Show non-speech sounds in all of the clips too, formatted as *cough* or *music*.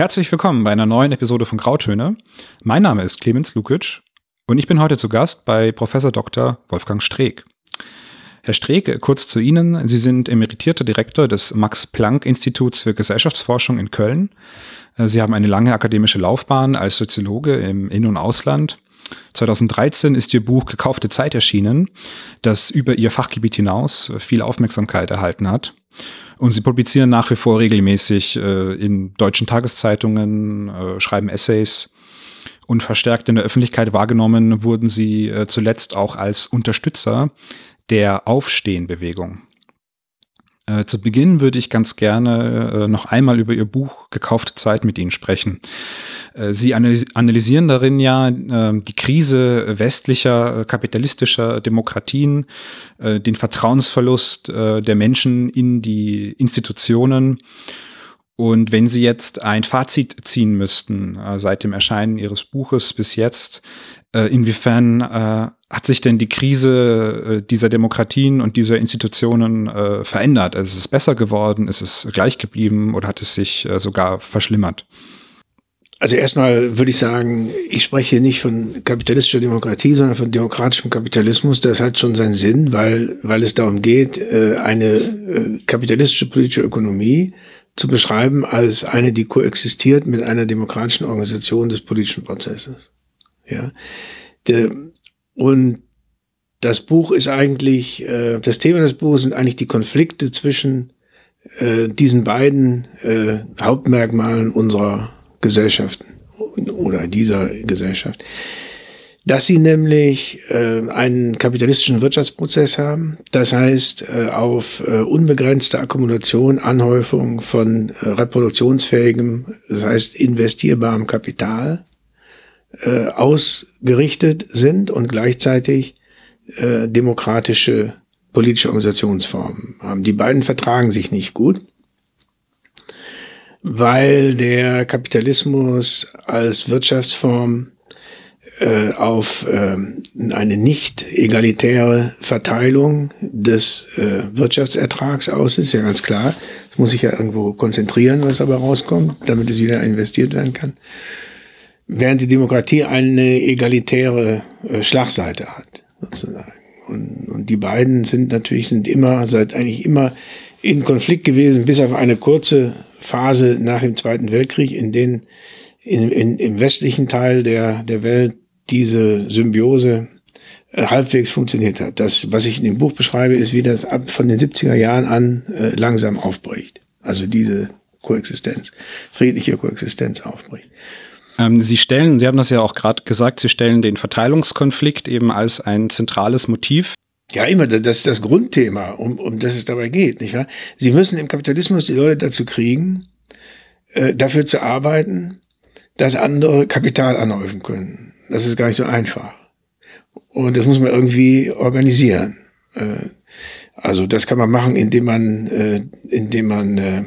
Herzlich willkommen bei einer neuen Episode von Grautöne. Mein Name ist Clemens Lukic und ich bin heute zu Gast bei Professor Dr. Wolfgang Streeck. Herr Streeck, kurz zu Ihnen. Sie sind emeritierter Direktor des Max-Planck-Instituts für Gesellschaftsforschung in Köln. Sie haben eine lange akademische Laufbahn als Soziologe im In- und Ausland. 2013 ist Ihr Buch Gekaufte Zeit erschienen, das über Ihr Fachgebiet hinaus viel Aufmerksamkeit erhalten hat. Und sie publizieren nach wie vor regelmäßig äh, in deutschen Tageszeitungen, äh, schreiben Essays und verstärkt in der Öffentlichkeit wahrgenommen wurden sie äh, zuletzt auch als Unterstützer der Aufstehenbewegung. Äh, zu Beginn würde ich ganz gerne äh, noch einmal über Ihr Buch Gekaufte Zeit mit Ihnen sprechen. Äh, Sie analys analysieren darin ja äh, die Krise westlicher kapitalistischer Demokratien, den Vertrauensverlust der Menschen in die Institutionen. Und wenn Sie jetzt ein Fazit ziehen müssten seit dem Erscheinen Ihres Buches bis jetzt, inwiefern hat sich denn die Krise äh, dieser Demokratien und dieser Institutionen äh, verändert? Also ist es besser geworden? Ist es gleich geblieben oder hat es sich äh, sogar verschlimmert? Also erstmal würde ich sagen, ich spreche nicht von kapitalistischer Demokratie, sondern von demokratischem Kapitalismus. Das hat schon seinen Sinn, weil, weil es darum geht, äh, eine äh, kapitalistische politische Ökonomie zu beschreiben als eine, die koexistiert mit einer demokratischen Organisation des politischen Prozesses. Ja. Und das Buch ist eigentlich, äh, das Thema des Buches sind eigentlich die Konflikte zwischen äh, diesen beiden äh, Hauptmerkmalen unserer Gesellschaften oder dieser Gesellschaft. Dass sie nämlich einen kapitalistischen Wirtschaftsprozess haben, das heißt auf unbegrenzte Akkumulation, Anhäufung von äh, reproduktionsfähigem, das heißt investierbarem Kapital, äh, ausgerichtet sind und gleichzeitig äh, demokratische politische Organisationsformen haben. Die beiden vertragen sich nicht gut, weil der Kapitalismus als Wirtschaftsform äh, auf äh, eine nicht egalitäre Verteilung des äh, Wirtschaftsertrags aus ist, ja ganz klar. Es muss sich ja irgendwo konzentrieren, was aber rauskommt, damit es wieder investiert werden kann während die Demokratie eine egalitäre äh, Schlagseite hat, sozusagen. Und, und die beiden sind natürlich sind immer, seit eigentlich immer in Konflikt gewesen, bis auf eine kurze Phase nach dem Zweiten Weltkrieg, in den in, in, im westlichen Teil der, der Welt diese Symbiose äh, halbwegs funktioniert hat. Das, was ich in dem Buch beschreibe, ist, wie das ab von den 70er Jahren an äh, langsam aufbricht. Also diese Koexistenz, friedliche Koexistenz aufbricht. Ähm, Sie stellen, Sie haben das ja auch gerade gesagt, Sie stellen den Verteilungskonflikt eben als ein zentrales Motiv. Ja, immer, das ist das Grundthema, um, um das es dabei geht, nicht wahr? Sie müssen im Kapitalismus die Leute dazu kriegen, äh, dafür zu arbeiten, dass andere Kapital anhäufen können. Das ist gar nicht so einfach. Und das muss man irgendwie organisieren. Äh, also das kann man machen, indem man, äh, indem man äh,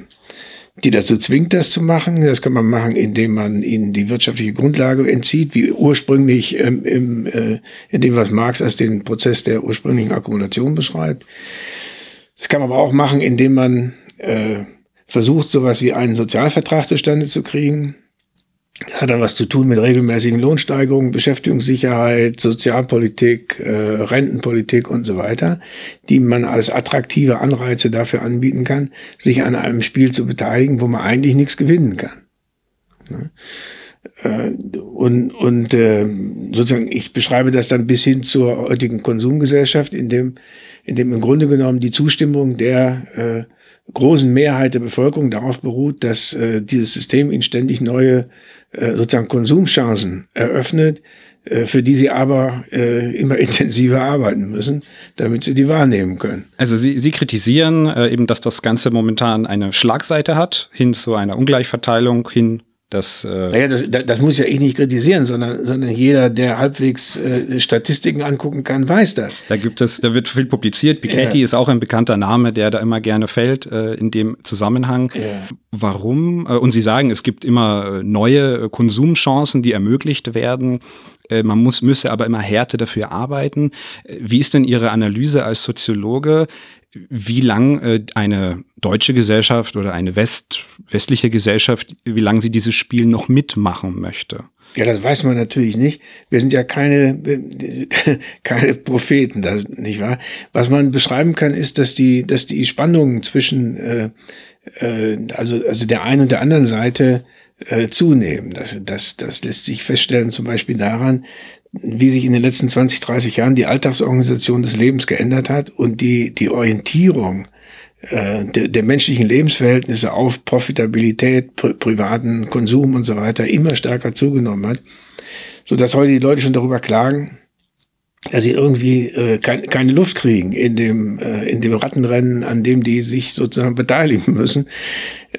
die dazu zwingt, das zu machen. Das kann man machen, indem man ihnen die wirtschaftliche Grundlage entzieht, wie ursprünglich ähm, im, äh, in dem, was Marx als den Prozess der ursprünglichen Akkumulation beschreibt. Das kann man aber auch machen, indem man äh, versucht, sowas wie einen Sozialvertrag zustande zu kriegen, das hat dann was zu tun mit regelmäßigen Lohnsteigerungen, Beschäftigungssicherheit, Sozialpolitik, äh, Rentenpolitik und so weiter, die man als attraktive Anreize dafür anbieten kann, sich an einem Spiel zu beteiligen, wo man eigentlich nichts gewinnen kann. Ne? Äh, und und äh, sozusagen, ich beschreibe das dann bis hin zur heutigen Konsumgesellschaft, in dem, in dem im Grunde genommen die Zustimmung der äh, großen Mehrheit der Bevölkerung darauf beruht, dass äh, dieses System ihnen ständig neue äh, sozusagen Konsumchancen eröffnet, äh, für die sie aber äh, immer *laughs* intensiver arbeiten müssen, damit sie die wahrnehmen können. Also Sie, sie kritisieren äh, eben, dass das Ganze momentan eine Schlagseite hat, hin zu einer Ungleichverteilung, hin das, äh naja, das, das muss ja ich nicht kritisieren, sondern, sondern jeder, der halbwegs äh, Statistiken angucken kann, weiß das. Da gibt es, da wird viel publiziert. Piketty ja. ist auch ein bekannter Name, der da immer gerne fällt äh, in dem Zusammenhang. Ja. Warum? Äh, und Sie sagen, es gibt immer äh, neue Konsumchancen, die ermöglicht werden. Äh, man muss, müsse aber immer härter dafür arbeiten. Äh, wie ist denn Ihre Analyse als Soziologe? Wie lang äh, eine deutsche Gesellschaft oder eine West, westliche Gesellschaft, wie lange sie dieses Spiel noch mitmachen möchte? Ja, das weiß man natürlich nicht. Wir sind ja keine, *laughs* keine Propheten, das, nicht wahr? Was man beschreiben kann, ist, dass die, dass die Spannungen zwischen, äh, äh, also, also der einen und der anderen Seite äh, zunehmen. Das, das, das lässt sich feststellen zum Beispiel daran, wie sich in den letzten 20, 30 Jahren die Alltagsorganisation des Lebens geändert hat und die, die Orientierung äh, der, der menschlichen Lebensverhältnisse auf Profitabilität, pri privaten Konsum und so weiter immer stärker zugenommen hat, so dass heute die Leute schon darüber klagen, dass sie irgendwie äh, kein, keine Luft kriegen in dem, äh, in dem Rattenrennen, an dem die sich sozusagen beteiligen müssen.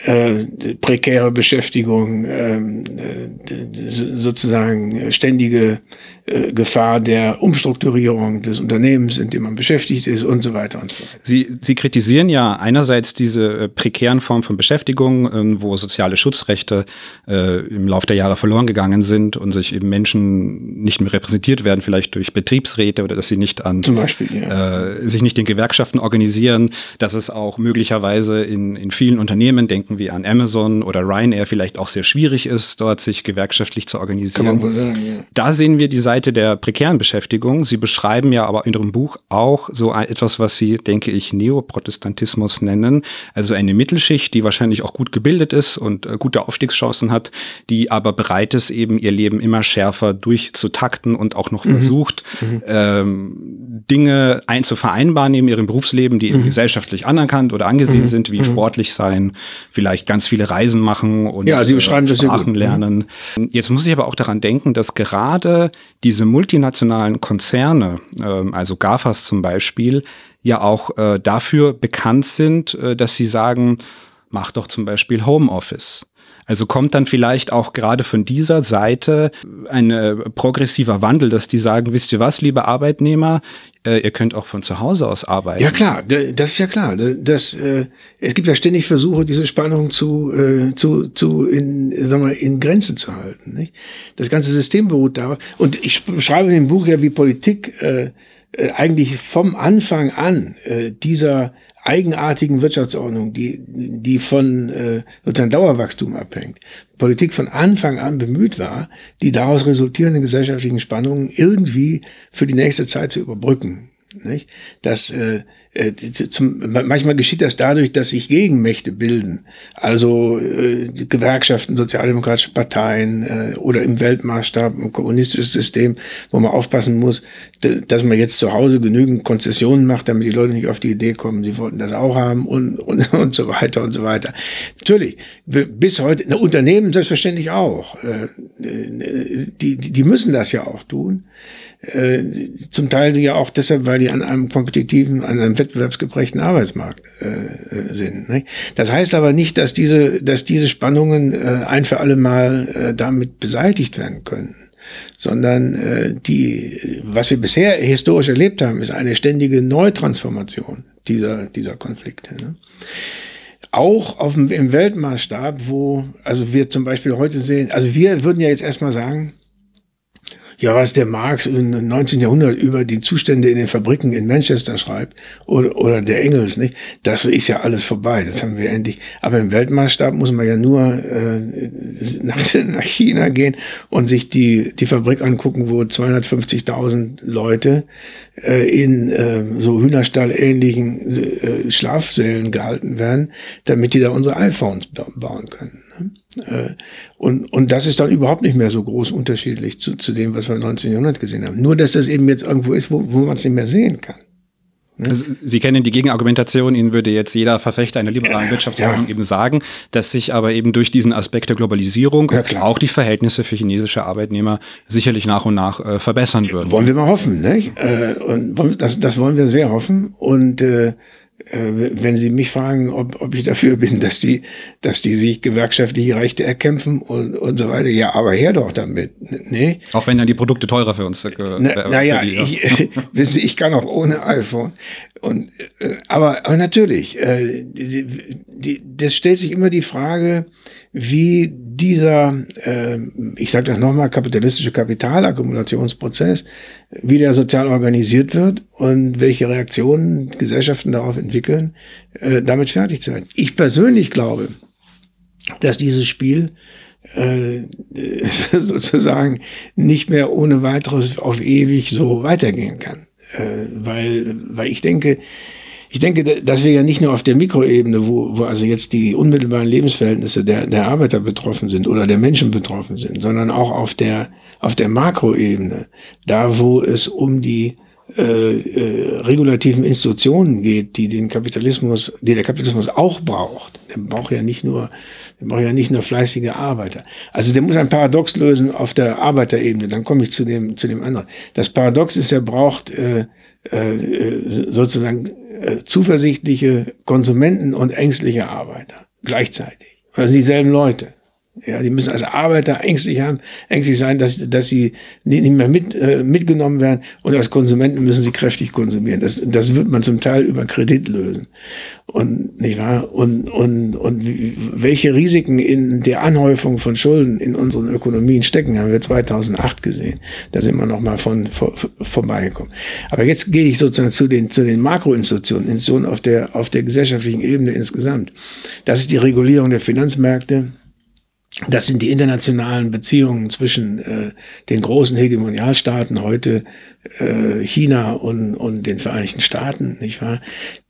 Äh, prekäre Beschäftigung, ähm, äh, sozusagen ständige äh, Gefahr der Umstrukturierung des Unternehmens, in dem man beschäftigt ist und so weiter und so weiter. Sie, Sie kritisieren ja einerseits diese äh, prekären Formen von Beschäftigung, äh, wo soziale Schutzrechte äh, im Laufe der Jahre verloren gegangen sind und sich eben Menschen nicht mehr repräsentiert werden, vielleicht durch Betriebsräte oder dass sie nicht an Zum Beispiel, ja. äh, sich nicht in Gewerkschaften organisieren, dass es auch möglicherweise in, in vielen Unternehmen, denken wir an Amazon oder Ryanair, vielleicht auch sehr schwierig ist, dort sich gewerkschaftlich zu organisieren. Sagen, ja. Da sehen wir die Seite der prekären Beschäftigung. Sie beschreiben ja aber in Ihrem Buch auch so etwas, was Sie, denke ich, Neoprotestantismus nennen. Also eine Mittelschicht, die wahrscheinlich auch gut gebildet ist und äh, gute Aufstiegschancen hat, die aber bereit ist, eben ihr Leben immer schärfer durchzutakten und auch noch mhm. versucht, mhm. ähm, Dinge ein zu vereinbaren neben ihrem Berufsleben, die mhm. gesellschaftlich anerkannt oder angesehen mhm. sind, wie mhm. sportlich sein, vielleicht ganz viele Reisen machen und ja, Sie beschreiben äh, Sprachen mhm. lernen. Jetzt muss ich aber auch daran denken, dass gerade diese multinationalen Konzerne, äh, also GAFAs zum Beispiel, ja auch äh, dafür bekannt sind, äh, dass sie sagen, mach doch zum Beispiel Homeoffice. Also kommt dann vielleicht auch gerade von dieser Seite ein äh, progressiver Wandel, dass die sagen, wisst ihr was, liebe Arbeitnehmer, äh, ihr könnt auch von zu Hause aus arbeiten. Ja klar, das ist ja klar. Das, äh, es gibt ja ständig Versuche, diese Spannung zu, äh, zu, zu in, sagen wir, in Grenze zu halten. Nicht? Das ganze System beruht darauf. Und ich beschreibe in dem Buch ja, wie Politik äh, eigentlich vom Anfang an äh, dieser eigenartigen Wirtschaftsordnung, die, die von äh, sozusagen Dauerwachstum abhängt, Politik von Anfang an bemüht war, die daraus resultierenden gesellschaftlichen Spannungen irgendwie für die nächste Zeit zu überbrücken. Nicht? Dass äh, äh, zum, manchmal geschieht das dadurch, dass sich Gegenmächte bilden, also äh, Gewerkschaften, sozialdemokratische Parteien äh, oder im Weltmaßstab ein kommunistisches System, wo man aufpassen muss, dass man jetzt zu Hause genügend Konzessionen macht, damit die Leute nicht auf die Idee kommen, sie wollten das auch haben und, und, *laughs* und so weiter und so weiter. Natürlich, bis heute, na, Unternehmen selbstverständlich auch, äh, äh die, die müssen das ja auch tun. Äh, zum Teil ja auch deshalb, weil die an einem kompetitiven, an einem wettbewerbsgeprägten Arbeitsmarkt äh, äh, sind. Ne? Das heißt aber nicht, dass diese, dass diese Spannungen äh, ein für alle Mal äh, damit beseitigt werden können sondern äh, die, was wir bisher historisch erlebt haben, ist eine ständige Neutransformation dieser, dieser Konflikte. Ne? Auch auf dem, im Weltmaßstab, wo, also wir zum Beispiel heute sehen, also wir würden ja jetzt erstmal sagen, ja, was der Marx im 19. Jahrhundert über die Zustände in den Fabriken in Manchester schreibt oder, oder der Engels, nicht? Das ist ja alles vorbei. Das haben wir endlich. Aber im Weltmaßstab muss man ja nur äh, nach, *laughs* nach China gehen und sich die, die Fabrik angucken, wo 250.000 Leute äh, in äh, so Hühnerstall-ähnlichen äh, Schlafsälen gehalten werden, damit die da unsere iPhones bauen können. Ne? Äh, und, und das ist dann überhaupt nicht mehr so groß unterschiedlich zu, zu dem, was wir 1900 gesehen haben. Nur, dass das eben jetzt irgendwo ist, wo, wo man es nicht mehr sehen kann. Ne? Also, Sie kennen die Gegenargumentation, Ihnen würde jetzt jeder Verfechter einer liberalen Wirtschaftsordnung ja. eben sagen, dass sich aber eben durch diesen Aspekt der Globalisierung ja, auch die Verhältnisse für chinesische Arbeitnehmer sicherlich nach und nach äh, verbessern würden. Wollen wir mal hoffen, nicht? Äh, und das, das wollen wir sehr hoffen. Und äh, wenn Sie mich fragen, ob, ob ich dafür bin, dass die, dass die sich gewerkschaftliche Rechte erkämpfen und, und so weiter, ja, aber her doch damit. Nee. Auch wenn dann die Produkte teurer für uns. Äh, Na, naja, die, ja. ich, *laughs* wissen ich kann auch ohne iPhone. Und, äh, aber, aber natürlich, äh, die, das stellt sich immer die Frage, wie dieser, äh, ich sage das nochmal, kapitalistische Kapitalakkumulationsprozess, wie der sozial organisiert wird und welche Reaktionen Gesellschaften darauf entwickeln, äh, damit fertig zu werden. Ich persönlich glaube, dass dieses Spiel äh, *laughs* sozusagen nicht mehr ohne weiteres auf ewig so weitergehen kann. Äh, weil, weil ich denke, ich denke, dass wir ja nicht nur auf der Mikroebene, wo, wo also jetzt die unmittelbaren Lebensverhältnisse der, der Arbeiter betroffen sind oder der Menschen betroffen sind, sondern auch auf der, auf der Makroebene, da wo es um die äh, äh, regulativen Institutionen geht, die den Kapitalismus, die der Kapitalismus auch braucht. Der braucht ja nicht nur, der braucht ja nicht nur fleißige Arbeiter. Also der muss ein Paradox lösen auf der Arbeiterebene. Dann komme ich zu dem, zu dem anderen. Das Paradox ist, er braucht äh, sozusagen äh, zuversichtliche Konsumenten und ängstliche Arbeiter gleichzeitig. Also dieselben Leute. Ja, die müssen als Arbeiter ängstlich haben, ängstlich sein, dass, dass sie nicht mehr mit, äh, mitgenommen werden und als Konsumenten müssen sie kräftig konsumieren. Das, das wird man zum Teil über Kredit lösen. Und, nicht wahr? Und, und, und welche Risiken in der Anhäufung von Schulden in unseren Ökonomien stecken, haben wir 2008 gesehen. Da sind wir nochmal von, vor, vorbeigekommen. Aber jetzt gehe ich sozusagen zu den, zu den Makroinstitutionen, Institutionen auf der, auf der gesellschaftlichen Ebene insgesamt. Das ist die Regulierung der Finanzmärkte, das sind die internationalen Beziehungen zwischen äh, den großen Hegemonialstaaten heute äh, China und, und den Vereinigten Staaten, nicht wahr?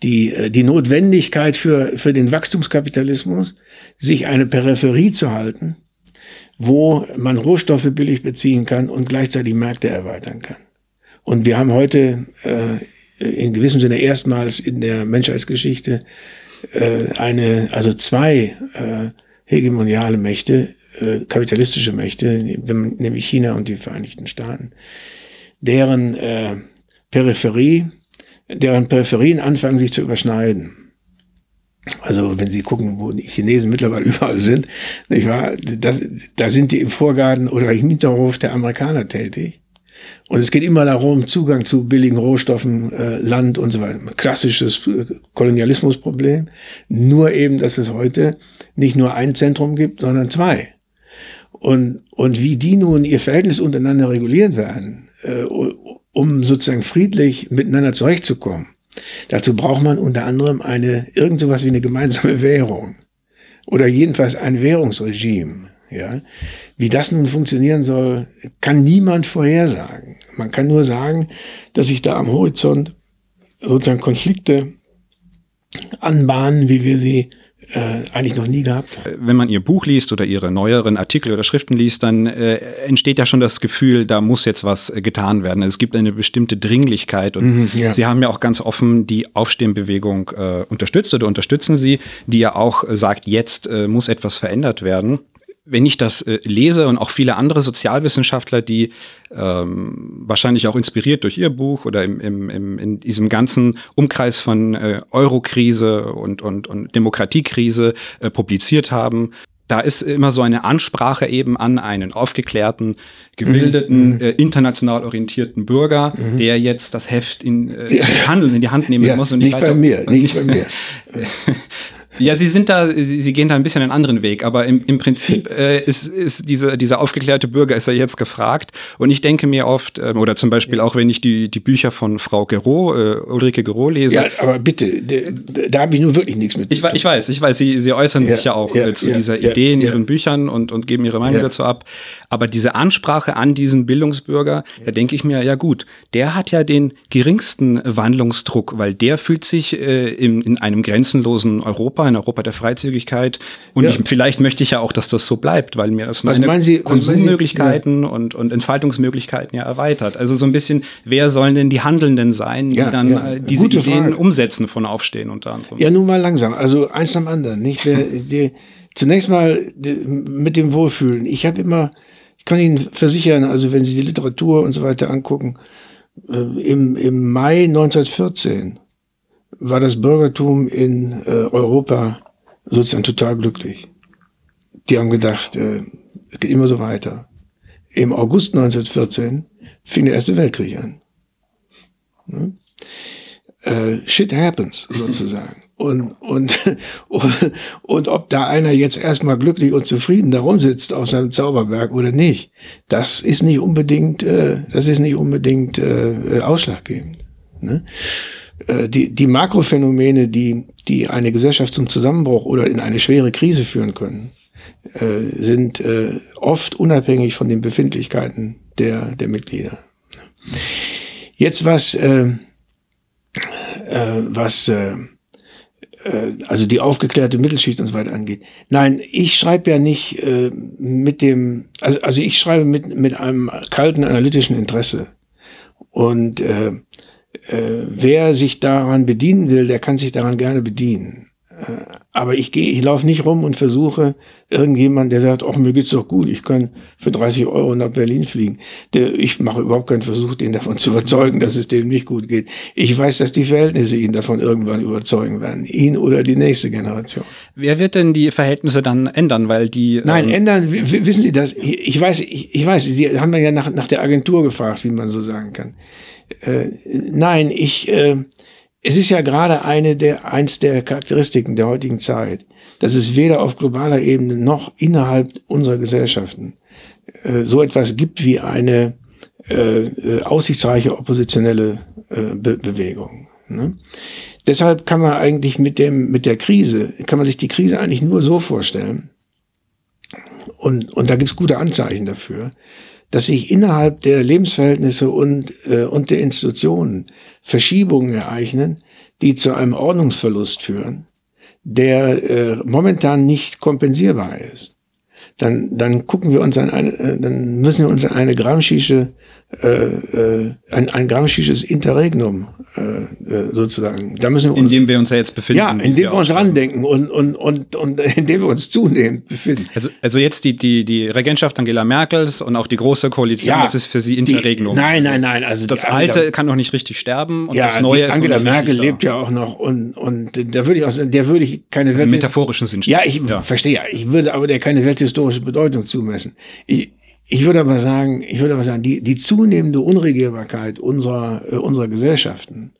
Die äh, die Notwendigkeit für für den Wachstumskapitalismus, sich eine Peripherie zu halten, wo man Rohstoffe billig beziehen kann und gleichzeitig Märkte erweitern kann. Und wir haben heute äh, in gewissem Sinne erstmals in der Menschheitsgeschichte äh, eine also zwei äh, hegemoniale Mächte, äh, kapitalistische Mächte, nämlich China und die Vereinigten Staaten, deren äh, Peripherie, deren Peripherien anfangen sich zu überschneiden. Also wenn Sie gucken, wo die Chinesen mittlerweile *laughs* überall sind, nicht wahr? Das, da sind die im Vorgarten oder im Hinterhof der Amerikaner tätig. Und es geht immer darum, Zugang zu billigen Rohstoffen, äh, Land und so weiter. Klassisches äh, Kolonialismusproblem. Nur eben, dass es heute nicht nur ein Zentrum gibt, sondern zwei. Und, und wie die nun ihr Verhältnis untereinander regulieren werden, äh, um sozusagen friedlich miteinander zurechtzukommen, dazu braucht man unter anderem eine, irgend sowas wie eine gemeinsame *laughs* Währung. Oder jedenfalls ein Währungsregime. Ja, wie das nun funktionieren soll, kann niemand vorhersagen. Man kann nur sagen, dass sich da am Horizont sozusagen Konflikte anbahnen, wie wir sie äh, eigentlich noch nie gehabt haben. Wenn man ihr Buch liest oder ihre neueren Artikel oder Schriften liest, dann äh, entsteht ja schon das Gefühl, da muss jetzt was äh, getan werden. Es gibt eine bestimmte Dringlichkeit und mhm, ja. Sie haben ja auch ganz offen die Aufstehenbewegung äh, unterstützt oder unterstützen Sie, die ja auch äh, sagt, jetzt äh, muss etwas verändert werden wenn ich das äh, lese und auch viele andere Sozialwissenschaftler, die ähm, wahrscheinlich auch inspiriert durch ihr Buch oder im, im, im, in diesem ganzen Umkreis von äh, Eurokrise und, und, und Demokratiekrise äh, publiziert haben, da ist immer so eine Ansprache eben an einen aufgeklärten, gebildeten, mhm. äh, international orientierten Bürger, mhm. der jetzt das Heft in, äh, ja. Handeln in die Hand nehmen ja, muss und nicht, nicht weiter. Bei mir, nicht bei mir. *laughs* Ja, sie sind da, sie, sie gehen da ein bisschen einen anderen Weg, aber im, im Prinzip äh, ist, ist diese, dieser aufgeklärte Bürger ist ja jetzt gefragt. Und ich denke mir oft, ähm, oder zum Beispiel auch wenn ich die, die Bücher von Frau Gero, äh, Ulrike Gero lese. Ja, aber bitte, da, da habe ich nun wirklich nichts mit. Ich, ich weiß, ich weiß, sie, sie äußern ja, sich ja auch ja, äh, zu ja, dieser Idee in ihren Büchern und, und geben ihre Meinung dazu ab. Aber diese Ansprache an diesen Bildungsbürger, da denke ich mir, ja gut, der hat ja den geringsten Wandlungsdruck, weil der fühlt sich äh, in, in einem grenzenlosen Europa Europa, in Europa der Freizügigkeit. Und ja. ich, vielleicht möchte ich ja auch, dass das so bleibt, weil mir das meine Sie, Konsummöglichkeiten ja. und, und Entfaltungsmöglichkeiten ja erweitert. Also so ein bisschen, wer sollen denn die Handelnden sein, die ja, dann äh, diese Gute Ideen Frage. umsetzen von Aufstehen unter anderem? Ja, nun mal langsam. Also eins am anderen. Nicht? Der, *laughs* zunächst mal mit dem Wohlfühlen. Ich habe immer, ich kann Ihnen versichern, also wenn Sie die Literatur und so weiter angucken, äh, im, im Mai 1914 war das Bürgertum in äh, Europa sozusagen total glücklich. Die haben gedacht, äh, es geht immer so weiter. Im August 1914 fing der Erste Weltkrieg an. Hm? Äh, shit happens, *laughs* sozusagen. und, und, und, *laughs* und ob da einer jetzt erstmal glücklich und zufrieden darum sitzt auf seinem Zauberberg oder nicht, das ist nicht unbedingt, äh, das ist nicht unbedingt äh, ausschlaggebend. Ne? Äh, die, die Makrophänomene, die, die eine Gesellschaft zum Zusammenbruch oder in eine schwere Krise führen können, äh, sind äh, oft unabhängig von den Befindlichkeiten der, der Mitglieder. Jetzt was, äh, äh, was äh, also die aufgeklärte Mittelschicht und so weiter angeht. Nein, ich schreibe ja nicht mit dem, also, also ich schreibe mit, mit einem kalten analytischen Interesse. Und äh, wer sich daran bedienen will, der kann sich daran gerne bedienen. Äh, aber ich gehe, ich laufe nicht rum und versuche irgendjemand, der sagt, ach, mir geht's doch gut, ich kann für 30 Euro nach Berlin fliegen. Der, ich mache überhaupt keinen Versuch, den davon *laughs* zu überzeugen, dass es dem nicht gut geht. Ich weiß, dass die Verhältnisse ihn davon irgendwann überzeugen werden. Ihn oder die nächste Generation. Wer wird denn die Verhältnisse dann ändern? Weil die. Nein, ähm ändern, wissen Sie das? Ich weiß, ich, ich weiß, Sie haben ja nach, nach der Agentur gefragt, wie man so sagen kann. Äh, nein, ich, äh, es ist ja gerade eine der, eins der Charakteristiken der heutigen Zeit, dass es weder auf globaler Ebene noch innerhalb unserer Gesellschaften äh, so etwas gibt wie eine äh, äh aussichtsreiche oppositionelle äh, Be Bewegung. Ne? Deshalb kann man eigentlich mit dem, mit der Krise, kann man sich die Krise eigentlich nur so vorstellen, und, und da gibt es gute Anzeichen dafür, dass sich innerhalb der Lebensverhältnisse und, äh, und der Institutionen Verschiebungen ereignen, die zu einem Ordnungsverlust führen, der äh, momentan nicht kompensierbar ist. Dann, dann gucken wir uns an eine, äh, dann müssen wir uns an eine Gramscische äh, äh, ein, ein gramscisches Interregnum äh, äh, sozusagen. Da müssen wir uns, in dem wir uns ja jetzt befinden. Ja, in dem wir uns randenken und, und, und, und in dem wir uns zunehmend befinden. Also, also jetzt die, die, die Regentschaft Angela Merkels und auch die große Koalition, ja, das ist für Sie Interregnum. Die, nein, nein, nein. Also das Alte kann doch nicht richtig sterben und ja, das Neue Angela Merkel lebt ja auch noch und, und da würde ich auch, der würde ich keine also metaphorischen Sinn. Ja, ich ja. verstehe. Ich würde aber der keine welthistorische Bedeutung zumessen. Ich, ich würde aber sagen, ich würde aber sagen, die, die zunehmende Unregierbarkeit unserer, äh, unserer Gesellschaften,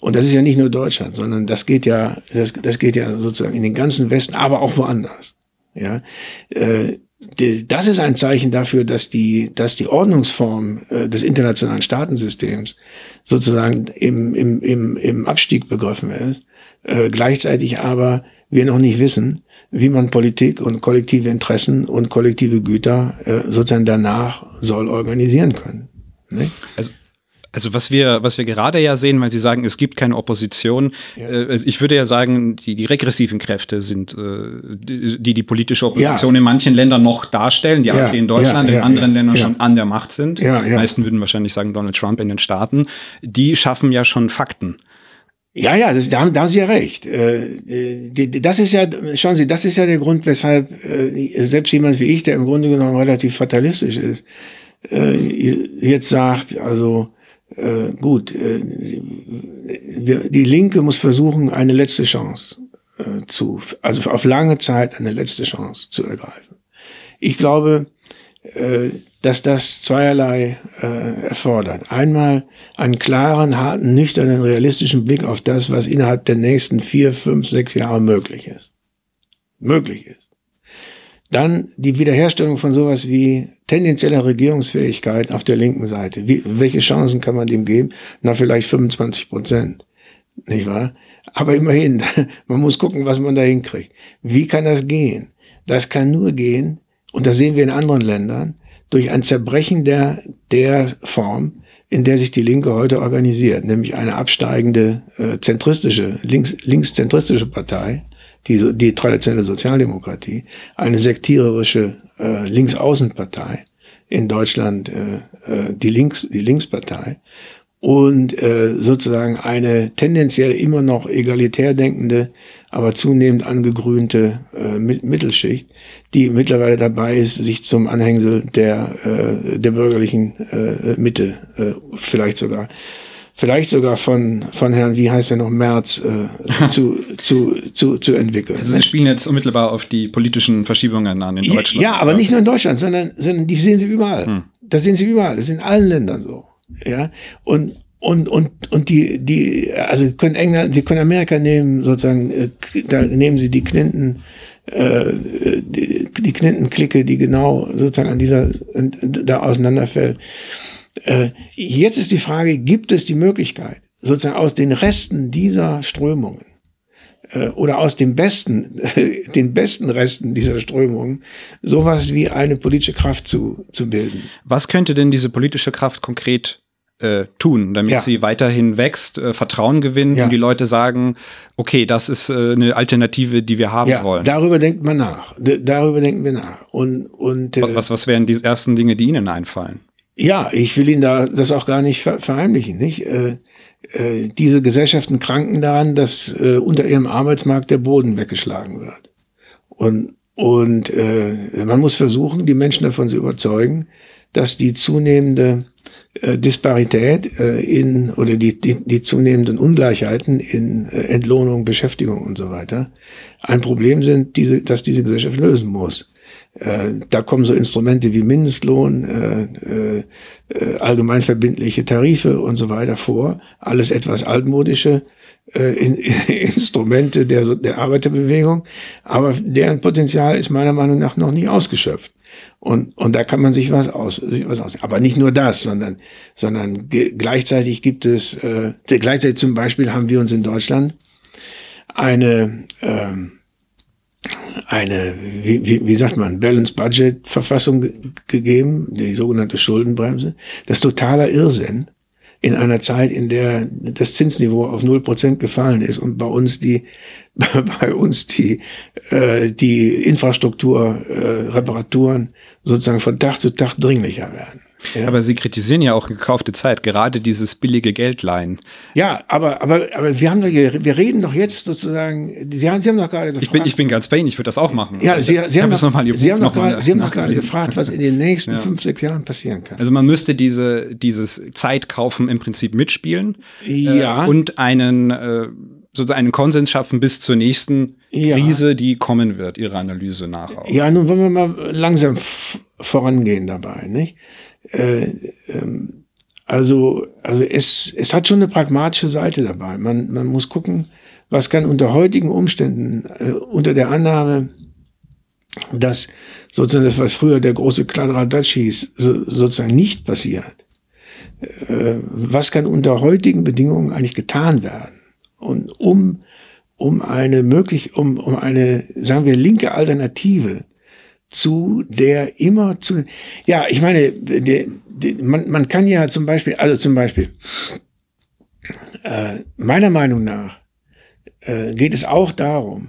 und das ist ja nicht nur Deutschland, sondern das geht ja, das, das geht ja sozusagen in den ganzen Westen, aber auch woanders. Ja, äh, das ist ein Zeichen dafür, dass die, dass die Ordnungsform äh, des internationalen Staatensystems sozusagen im, im, im, im Abstieg begriffen ist. Äh, gleichzeitig aber wir noch nicht wissen, wie man Politik und kollektive Interessen und kollektive Güter äh, sozusagen danach soll organisieren können. Ne? Also also was wir, was wir gerade ja sehen, weil Sie sagen, es gibt keine Opposition. Ja. Äh, ich würde ja sagen, die, die regressiven Kräfte sind, äh, die die politische Opposition ja. in manchen Ländern noch darstellen, die ja. AfD in Deutschland, in anderen Ländern schon an der Macht sind. Ja, Die meisten würden wahrscheinlich sagen Donald Trump in den Staaten. Die schaffen ja schon Fakten. Ja, ja, das, da, haben, da haben Sie ja recht. Äh, das ist ja, schauen Sie, das ist ja der Grund, weshalb äh, selbst jemand wie ich, der im Grunde genommen relativ fatalistisch ist, äh, jetzt sagt, also gut, die Linke muss versuchen, eine letzte Chance zu, also auf lange Zeit eine letzte Chance zu ergreifen. Ich glaube, dass das zweierlei äh, erfordert. Einmal einen klaren, harten, nüchternen, realistischen Blick auf das, was innerhalb der nächsten vier, fünf, sechs Jahre möglich ist. Möglich ist. Dann die Wiederherstellung von sowas wie tendenzieller Regierungsfähigkeit auf der linken Seite. Wie, welche Chancen kann man dem geben? Na, vielleicht 25 Prozent. Nicht wahr? Aber immerhin, *laughs* man muss gucken, was man da hinkriegt. Wie kann das gehen? Das kann nur gehen, und das sehen wir in anderen Ländern, durch ein Zerbrechen der, der Form, in der sich die Linke heute organisiert, nämlich eine absteigende äh, zentristische, links, linkszentristische Partei, die, die traditionelle Sozialdemokratie, eine sektiererische äh, Linksaußenpartei, in Deutschland äh, äh, die Links die Linkspartei und äh, sozusagen eine tendenziell immer noch egalitär denkende, aber zunehmend angegrünte äh, Mittelschicht, die mittlerweile dabei ist, sich zum Anhängsel der, äh, der bürgerlichen äh, Mitte äh, vielleicht sogar vielleicht sogar von, von Herrn, wie heißt er noch, Merz äh, *laughs* zu, zu, zu, zu entwickeln. Also Sie spielen jetzt unmittelbar auf die politischen Verschiebungen an in Deutschland. Ja, aber nicht nur in Deutschland, sondern, sondern die sehen Sie überall. Hm. Das sehen Sie überall. Das ist in allen Ländern so. Ja, und, und, und, und die, die, also können England, sie können Amerika nehmen, sozusagen, äh, da nehmen sie die Clinton, äh, die, die Clinton-Clique, die genau sozusagen an dieser, da auseinanderfällt. Äh, jetzt ist die Frage, gibt es die Möglichkeit, sozusagen aus den Resten dieser Strömungen oder aus dem besten, *laughs* den besten Resten dieser Strömungen sowas wie eine politische Kraft zu, zu bilden. Was könnte denn diese politische Kraft konkret äh, tun, damit ja. sie weiterhin wächst, äh, Vertrauen gewinnt ja. und die Leute sagen, okay, das ist äh, eine Alternative, die wir haben ja, wollen. Darüber denkt man nach. D darüber denken wir nach. Und, und, äh, was, was wären die ersten Dinge, die Ihnen einfallen? Ja, ich will Ihnen da das auch gar nicht verheimlichen. Nicht? Äh, diese Gesellschaften kranken daran, dass äh, unter ihrem Arbeitsmarkt der Boden weggeschlagen wird. Und, und äh, man muss versuchen, die Menschen davon zu überzeugen, dass die zunehmende äh, Disparität äh, in oder die, die, die zunehmenden Ungleichheiten in äh, Entlohnung, Beschäftigung und so weiter ein Problem sind, diese, dass diese Gesellschaft lösen muss. Äh, da kommen so Instrumente wie Mindestlohn, äh, äh, äh allgemeinverbindliche Tarife und so weiter vor. Alles etwas altmodische äh, in, *laughs* Instrumente der, der Arbeiterbewegung, aber deren Potenzial ist meiner Meinung nach noch nicht ausgeschöpft. Und, und da kann man sich was aus, was aus. Aber nicht nur das, sondern, sondern gleichzeitig gibt es, äh, gleichzeitig zum Beispiel haben wir uns in Deutschland eine, äh, eine, wie, wie, sagt man, Balance Budget Verfassung gegeben, die sogenannte Schuldenbremse. Das totaler Irrsinn in einer Zeit, in der das Zinsniveau auf null Prozent gefallen ist und bei uns die *laughs* bei uns die äh, die Infrastruktur äh, Reparaturen sozusagen von Tag zu Tag dringlicher werden. Ja. Aber Sie kritisieren ja auch gekaufte Zeit, gerade dieses billige Geldleihen. Ja, aber, aber, aber wir haben doch, wir reden doch jetzt sozusagen, Sie haben, Sie haben doch gerade gefragt. Ich bin, ich bin ganz bei Ihnen, ich würde das auch machen. Ja, Sie, Sie haben, noch, noch mal Sie haben noch, gerade, Sie haben noch gerade *laughs* gefragt, was in den nächsten ja. fünf, sechs Jahren passieren kann. Also man müsste diese, dieses Zeitkaufen im Prinzip mitspielen. Ja. Äh, und einen, äh, sozusagen einen Konsens schaffen bis zur nächsten ja. Krise, die kommen wird, Ihrer Analyse nach. Auch. Ja, nun wollen wir mal langsam vorangehen dabei, nicht? Äh, ähm, also, also es, es hat schon eine pragmatische Seite dabei. Man, man muss gucken, was kann unter heutigen Umständen, äh, unter der Annahme, dass sozusagen das, was früher der große Kladderadatsch hieß, so, sozusagen nicht passiert. Äh, was kann unter heutigen Bedingungen eigentlich getan werden? Und um, um eine möglich, um, um eine, sagen wir, linke Alternative zu der immer zu, ja, ich meine, der, der, man, man kann ja zum Beispiel, also zum Beispiel, äh, meiner Meinung nach äh, geht es auch darum,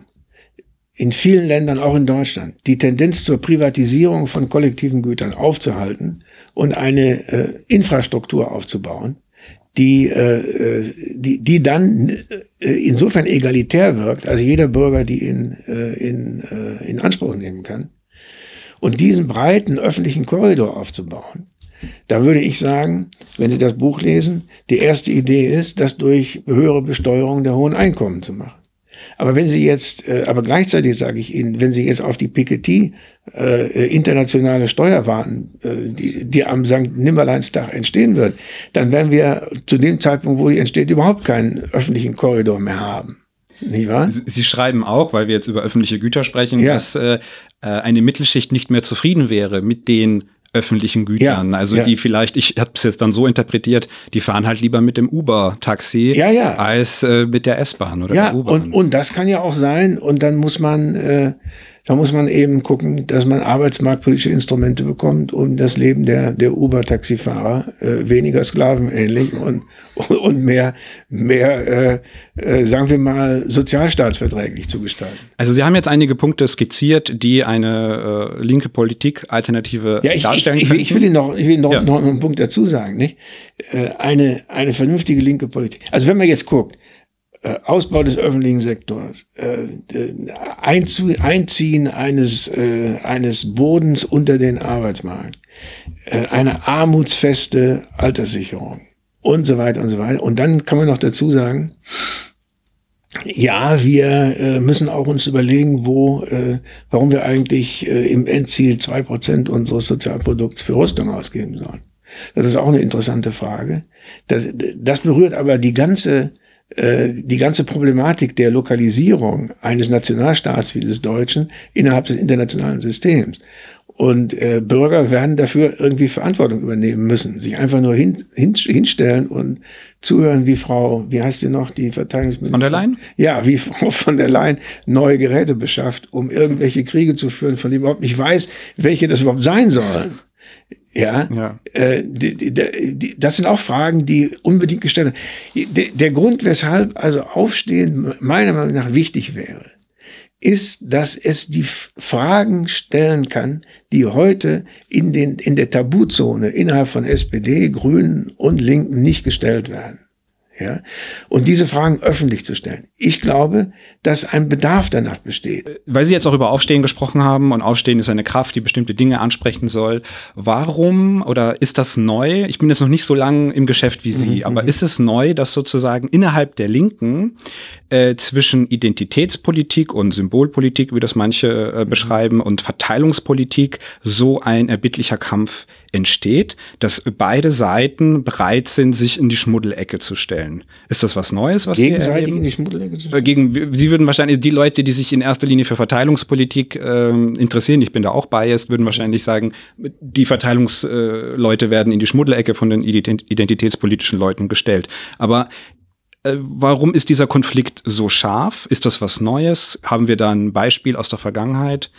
in vielen Ländern, auch in Deutschland, die Tendenz zur Privatisierung von kollektiven Gütern aufzuhalten und eine äh, Infrastruktur aufzubauen, die, äh, äh die, die dann äh, insofern egalitär wirkt, also jeder Bürger die in, äh, in, äh, in Anspruch nehmen kann und diesen breiten öffentlichen Korridor aufzubauen, da würde ich sagen, wenn Sie das Buch lesen, die erste Idee ist, das durch höhere Besteuerung der hohen Einkommen zu machen. Aber wenn Sie jetzt, äh, aber gleichzeitig sage ich Ihnen, wenn Sie jetzt auf die Piketty äh, internationale Steuer warten, äh, die, die am St. Nimmerleinstag entstehen wird, dann werden wir zu dem Zeitpunkt, wo die entsteht, überhaupt keinen öffentlichen Korridor mehr haben. Nicht wahr? Sie schreiben auch, weil wir jetzt über öffentliche Güter sprechen, ja. dass äh, äh, eine Mittelschicht nicht mehr zufrieden wäre mit den öffentlichen Gütern. Ja, also ja. die vielleicht, ich habe es jetzt dann so interpretiert, die fahren halt lieber mit dem Uber-Taxi ja, als äh, mit der S-Bahn oder ja, der U-Bahn. Und, und das kann ja auch sein. Und dann muss man, äh, da muss man eben gucken, dass man arbeitsmarktpolitische Instrumente bekommt, um das Leben der, der Uber-Taxifahrer äh, weniger sklavenähnlich und, *laughs* und mehr, mehr äh, äh, sagen wir mal, sozialstaatsverträglich zu gestalten. Also Sie haben jetzt einige Punkte skizziert, die eine äh, linke Politik Alternative ja, ich, darstellen ich, ich, ich will Ihnen noch, ich will noch, ja. noch einen Punkt dazu sagen. Nicht? Äh, eine, eine vernünftige linke Politik. Also wenn man jetzt guckt, Ausbau des öffentlichen Sektors, äh, Einziehen eines, äh, eines Bodens unter den Arbeitsmarkt, äh, eine armutsfeste Alterssicherung, und so weiter und so weiter. Und dann kann man noch dazu sagen, ja, wir äh, müssen auch uns überlegen, wo, äh, warum wir eigentlich äh, im Endziel zwei Prozent unseres Sozialprodukts für Rüstung ausgeben sollen. Das ist auch eine interessante Frage. Das, das berührt aber die ganze, äh, die ganze Problematik der Lokalisierung eines Nationalstaats wie des Deutschen innerhalb des internationalen Systems. Und äh, Bürger werden dafür irgendwie Verantwortung übernehmen müssen, sich einfach nur hin, hin, hinstellen und zuhören, wie Frau, wie heißt sie noch, die Verteidigungsministerin? Von der Leyen? Ja, wie Frau von der Leyen neue Geräte beschafft, um irgendwelche Kriege zu führen, von denen überhaupt nicht weiß, welche das überhaupt sein sollen. Ja, ja. Äh, die, die, die, das sind auch Fragen, die unbedingt gestellt werden. Der, der Grund, weshalb also Aufstehen meiner Meinung nach wichtig wäre, ist, dass es die Fragen stellen kann, die heute in, den, in der Tabuzone innerhalb von SPD, Grünen und Linken nicht gestellt werden ja, und diese Fragen öffentlich zu stellen. Ich glaube, dass ein Bedarf danach besteht. Weil Sie jetzt auch über Aufstehen gesprochen haben und Aufstehen ist eine Kraft, die bestimmte Dinge ansprechen soll. Warum oder ist das neu? Ich bin jetzt noch nicht so lange im Geschäft wie Sie, mhm. aber ist es neu, dass sozusagen innerhalb der Linken äh, zwischen Identitätspolitik und Symbolpolitik, wie das manche äh, beschreiben, und Verteilungspolitik so ein erbittlicher Kampf entsteht, dass beide Seiten bereit sind, sich in die Schmuddelecke zu stellen. Ist das was Neues, was Gegenseitig wir in die Schmuddelecke zu stellen? Äh, gegen, Sie würden wahrscheinlich, die Leute, die sich in erster Linie für Verteilungspolitik äh, interessieren, ich bin da auch biased, würden wahrscheinlich sagen, die Verteilungsleute äh, werden in die Schmuddelecke von den identitätspolitischen Leuten gestellt. Aber äh, Warum ist dieser Konflikt so scharf? Ist das was Neues? Haben wir da ein Beispiel aus der Vergangenheit?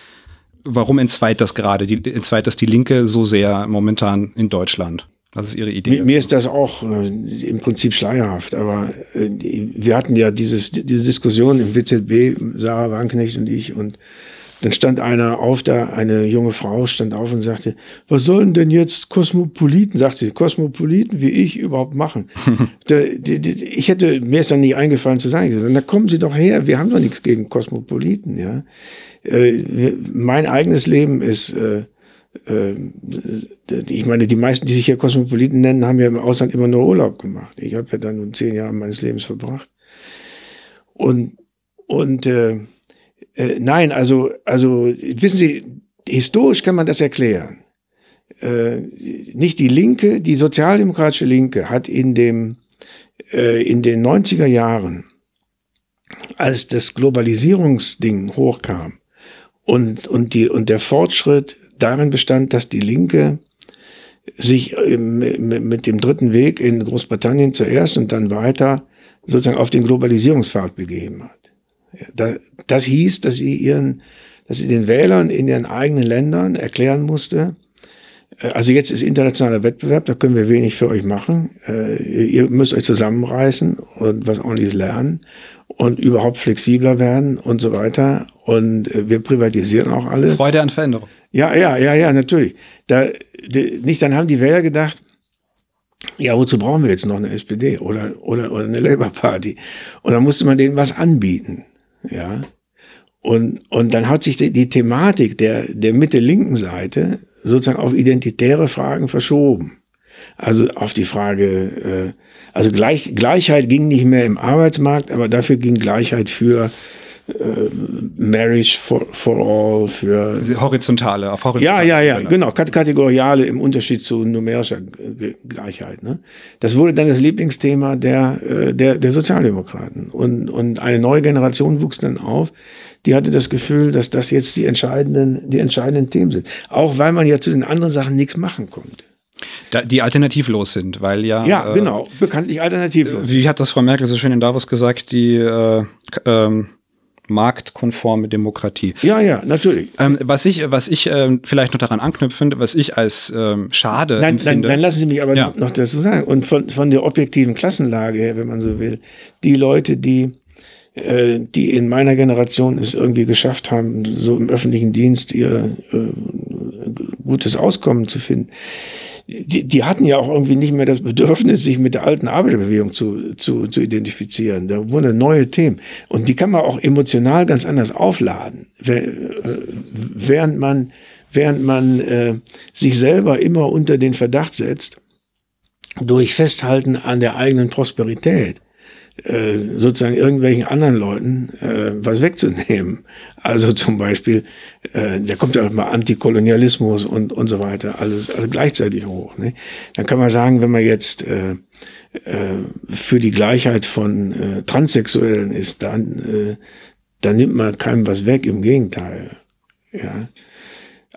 Warum entzweit das gerade, die, entzweit das die Linke so sehr momentan in Deutschland? Was ist Ihre Idee? Mir, mir ist das auch äh, im Prinzip schleierhaft, aber äh, wir hatten ja dieses, diese Diskussion im WZB, Sarah Wanknecht und ich, und dann stand einer auf da, eine junge Frau stand auf und sagte, was sollen denn jetzt Kosmopoliten, sagt sie, Kosmopoliten wie ich überhaupt machen? *laughs* da, die, die, ich hätte, mir ist dann nicht eingefallen zu sagen, da kommen Sie doch her, wir haben doch nichts gegen Kosmopoliten, ja. Äh, mein eigenes Leben ist, äh, äh, ich meine, die meisten, die sich hier Kosmopoliten nennen, haben ja im Ausland immer nur Urlaub gemacht. Ich habe ja dann nun zehn Jahre meines Lebens verbracht. Und, und äh, äh, nein, also, also wissen Sie, historisch kann man das erklären. Äh, nicht die Linke, die sozialdemokratische Linke hat in dem äh, in den 90er Jahren, als das Globalisierungsding hochkam, und, und, die, und der Fortschritt darin bestand, dass die Linke sich mit dem dritten Weg in Großbritannien zuerst und dann weiter sozusagen auf den Globalisierungspfad begeben hat. Das hieß, dass sie ihren, dass sie den Wählern in ihren eigenen Ländern erklären musste, äh, also jetzt ist internationaler Wettbewerb, da können wir wenig für euch machen. Äh, ihr müsst euch zusammenreißen und was ordentliches lernen und überhaupt flexibler werden und so weiter. Und äh, wir privatisieren auch alles. Freude an Veränderung. Ja, ja, ja, ja, natürlich. Da, die, nicht, dann haben die Wähler gedacht, ja, wozu brauchen wir jetzt noch eine SPD oder, oder, oder eine Labour Party? Und dann musste man denen was anbieten. Ja. Und, und dann hat sich die, die Thematik der, der Mitte-linken Seite sozusagen auf identitäre Fragen verschoben. Also auf die Frage, äh, also Gleich, Gleichheit ging nicht mehr im Arbeitsmarkt, aber dafür ging Gleichheit für äh, Marriage for, for all, für horizontale, auf horizontale. Ja, ja, ja, genau, kategoriale im Unterschied zu numerischer Gleichheit. Ne? Das wurde dann das Lieblingsthema der, äh, der, der Sozialdemokraten. Und, und eine neue Generation wuchs dann auf, die hatte das Gefühl, dass das jetzt die entscheidenden, die entscheidenden Themen sind. Auch weil man ja zu den anderen Sachen nichts machen konnte. Da, die alternativlos sind, weil ja. Ja, äh, genau, bekanntlich alternativlos. Wie hat das Frau Merkel so schön in Davos gesagt, die äh, ähm, marktkonforme Demokratie. Ja, ja, natürlich. Ähm, was ich, was ich ähm, vielleicht noch daran anknüpfen, was ich als ähm, schade nein, empfinde. Nein, dann lassen Sie mich aber ja. noch dazu sagen. Und von, von der objektiven Klassenlage her, wenn man so will, die Leute, die äh, die in meiner Generation es irgendwie geschafft haben, so im öffentlichen Dienst ihr äh, gutes Auskommen zu finden die, die hatten ja auch irgendwie nicht mehr das Bedürfnis, sich mit der alten Arbeiterbewegung zu, zu, zu identifizieren. Da wurden neue Themen. Und die kann man auch emotional ganz anders aufladen. Äh, während man, während man äh, sich selber immer unter den Verdacht setzt, durch Festhalten an der eigenen Prosperität, äh, sozusagen irgendwelchen anderen Leuten äh, was wegzunehmen. Also zum Beispiel, äh, da kommt ja auch mal Antikolonialismus und, und so weiter, alles, alles gleichzeitig hoch. Ne? Dann kann man sagen, wenn man jetzt äh, äh, für die Gleichheit von äh, Transsexuellen ist, dann, äh, dann nimmt man keinem was weg, im Gegenteil. Ja.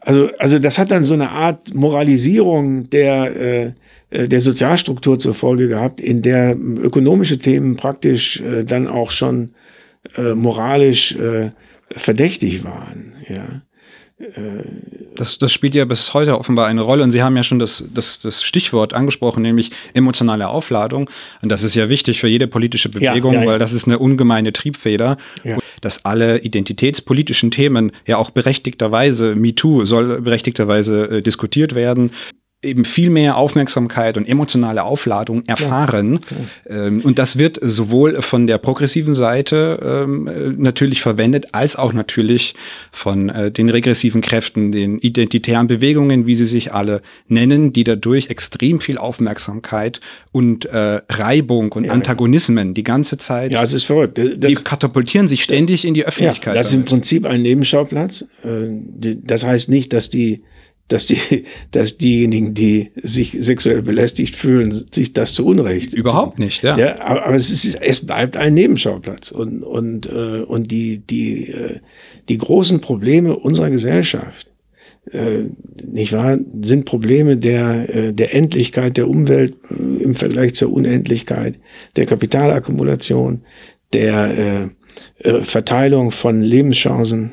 Also, also das hat dann so eine Art Moralisierung der, äh, der Sozialstruktur zur Folge gehabt, in der ökonomische Themen praktisch äh, dann auch schon äh, moralisch äh, verdächtig waren. Ja. Das, das spielt ja bis heute offenbar eine Rolle und Sie haben ja schon das, das, das Stichwort angesprochen, nämlich emotionale Aufladung. Und das ist ja wichtig für jede politische Bewegung, ja, ja, ja. weil das ist eine ungemeine Triebfeder, dass alle identitätspolitischen Themen ja auch berechtigterweise, MeToo soll berechtigterweise äh, diskutiert werden eben viel mehr Aufmerksamkeit und emotionale Aufladung erfahren. Ja, ähm, und das wird sowohl von der progressiven Seite ähm, äh, natürlich verwendet, als auch natürlich von äh, den regressiven Kräften, den identitären Bewegungen, wie sie sich alle nennen, die dadurch extrem viel Aufmerksamkeit und äh, Reibung und ja, Antagonismen die ganze Zeit. Ja, es ist verrückt. Das, die katapultieren sich ständig in die Öffentlichkeit. Ja, das ist im Prinzip ein Nebenschauplatz. Das heißt nicht, dass die dass die, dass diejenigen, die sich sexuell belästigt fühlen, sich das zu Unrecht. Überhaupt nicht, ja. ja aber, aber es ist, es bleibt ein Nebenschauplatz und und äh, und die die äh, die großen Probleme unserer Gesellschaft, äh, nicht wahr, sind Probleme der äh, der Endlichkeit der Umwelt äh, im Vergleich zur Unendlichkeit, der Kapitalakkumulation, der äh, äh, Verteilung von Lebenschancen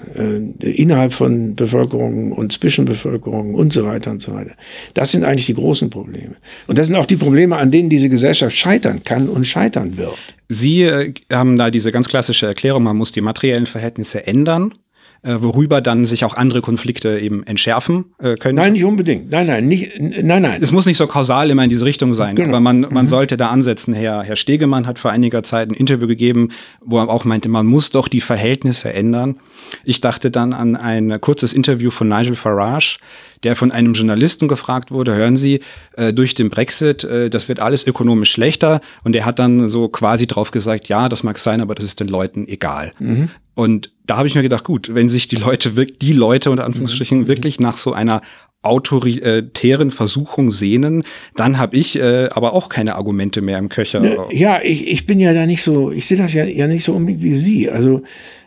äh, innerhalb von Bevölkerungen und Zwischenbevölkerungen und so weiter und so weiter. Das sind eigentlich die großen Probleme. Und das sind auch die Probleme, an denen diese Gesellschaft scheitern kann und scheitern wird. Sie äh, haben da diese ganz klassische Erklärung, man muss die materiellen Verhältnisse ändern äh, worüber dann sich auch andere Konflikte eben entschärfen äh, können. Nein, nicht unbedingt. Nein, nein, nicht, nein, nein. Es muss nicht so kausal immer in diese Richtung sein, genau. aber man, man mhm. sollte da ansetzen. Herr, Herr Stegemann hat vor einiger Zeit ein Interview gegeben, wo er auch meinte, man muss doch die Verhältnisse ändern. Ich dachte dann an ein kurzes Interview von Nigel Farage, der von einem Journalisten gefragt wurde, hören Sie, äh, durch den Brexit, äh, das wird alles ökonomisch schlechter. Und er hat dann so quasi drauf gesagt, ja, das mag sein, aber das ist den Leuten egal. Mhm. Und da habe ich mir gedacht, gut, wenn sich die Leute, die Leute unter Anführungsstrichen, mhm. wirklich nach so einer autoritären Versuchung sehnen, dann habe ich äh, aber auch keine Argumente mehr im Köcher. Ne, ja, ich, ich bin ja da nicht so, ich sehe das ja, ja nicht so unbedingt wie Sie. Also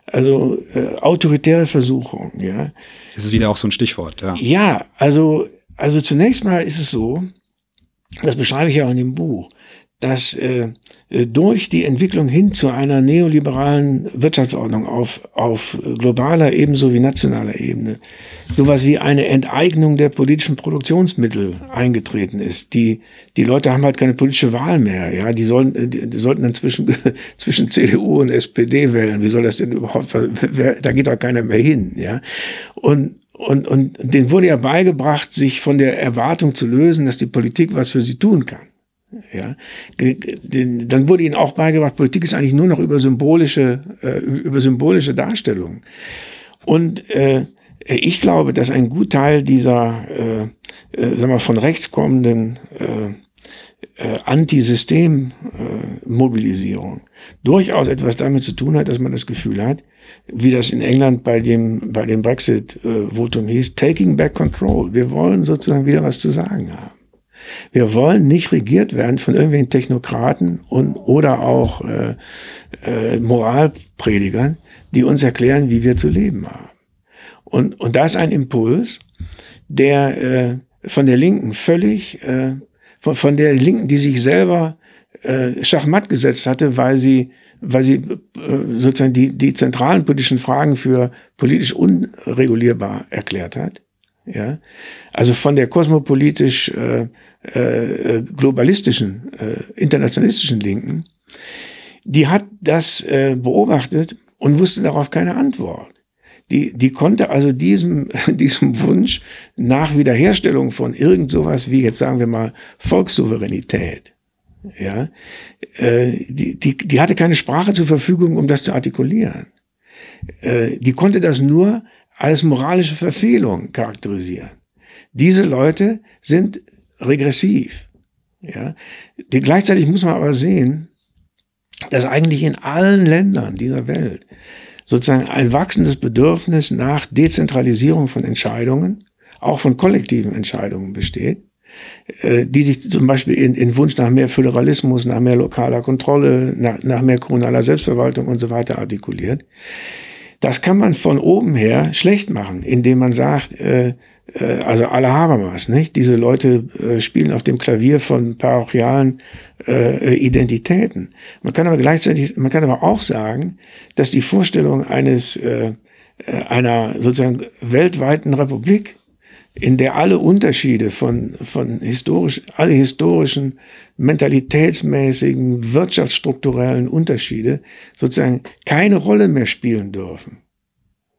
also äh, autoritäre Versuchung, ja. Das ist wieder auch so ein Stichwort, ja. Ja, also, also zunächst mal ist es so, das beschreibe ich ja auch in dem Buch, dass äh, äh, durch die Entwicklung hin zu einer neoliberalen Wirtschaftsordnung auf, auf globaler ebenso wie nationaler Ebene sowas wie eine Enteignung der politischen Produktionsmittel eingetreten ist. Die, die Leute haben halt keine politische Wahl mehr. Ja, die, sollen, die, die sollten dann zwischen, *laughs* zwischen CDU und SPD wählen. Wie soll das denn überhaupt, da geht doch keiner mehr hin. Ja, und, und, und denen wurde ja beigebracht, sich von der Erwartung zu lösen, dass die Politik was für sie tun kann. Ja, dann wurde ihnen auch beigebracht, Politik ist eigentlich nur noch über symbolische, äh, über symbolische Darstellungen. Und äh, ich glaube, dass ein Gutteil dieser, äh, äh, sagen wir, von rechts kommenden äh, äh, Antisystem-Mobilisierung durchaus etwas damit zu tun hat, dass man das Gefühl hat, wie das in England bei dem, bei dem Brexit-Votum hieß, taking back control. Wir wollen sozusagen wieder was zu sagen haben. Wir wollen nicht regiert werden von irgendwelchen Technokraten und oder auch äh, äh, Moralpredigern, die uns erklären, wie wir zu leben haben. Und, und da ist ein Impuls, der äh, von der Linken völlig, äh, von, von der Linken, die sich selber äh, schachmatt gesetzt hatte, weil sie, weil sie äh, sozusagen die, die zentralen politischen Fragen für politisch unregulierbar erklärt hat. Ja, also von der kosmopolitisch äh, äh, globalistischen, äh, internationalistischen Linken, die hat das äh, beobachtet und wusste darauf keine Antwort. Die, die konnte also diesem, *laughs* diesem Wunsch nach Wiederherstellung von irgend sowas wie, jetzt sagen wir mal, Volkssouveränität, ja, äh, die, die, die hatte keine Sprache zur Verfügung, um das zu artikulieren. Äh, die konnte das nur als moralische Verfehlung charakterisieren. Diese Leute sind regressiv. Ja, die, gleichzeitig muss man aber sehen, dass eigentlich in allen Ländern dieser Welt sozusagen ein wachsendes Bedürfnis nach Dezentralisierung von Entscheidungen, auch von kollektiven Entscheidungen besteht, äh, die sich zum Beispiel in, in Wunsch nach mehr Föderalismus, nach mehr lokaler Kontrolle, nach, nach mehr kommunaler Selbstverwaltung und so weiter artikuliert. Das kann man von oben her schlecht machen, indem man sagt, äh, also alle Habermas, nicht? Diese Leute äh, spielen auf dem Klavier von parochialen äh, Identitäten. Man kann aber gleichzeitig, man kann aber auch sagen, dass die Vorstellung eines äh, äh einer sozusagen weltweiten Republik, in der alle Unterschiede von, von historisch, alle historischen, mentalitätsmäßigen, wirtschaftsstrukturellen Unterschiede sozusagen keine Rolle mehr spielen dürfen.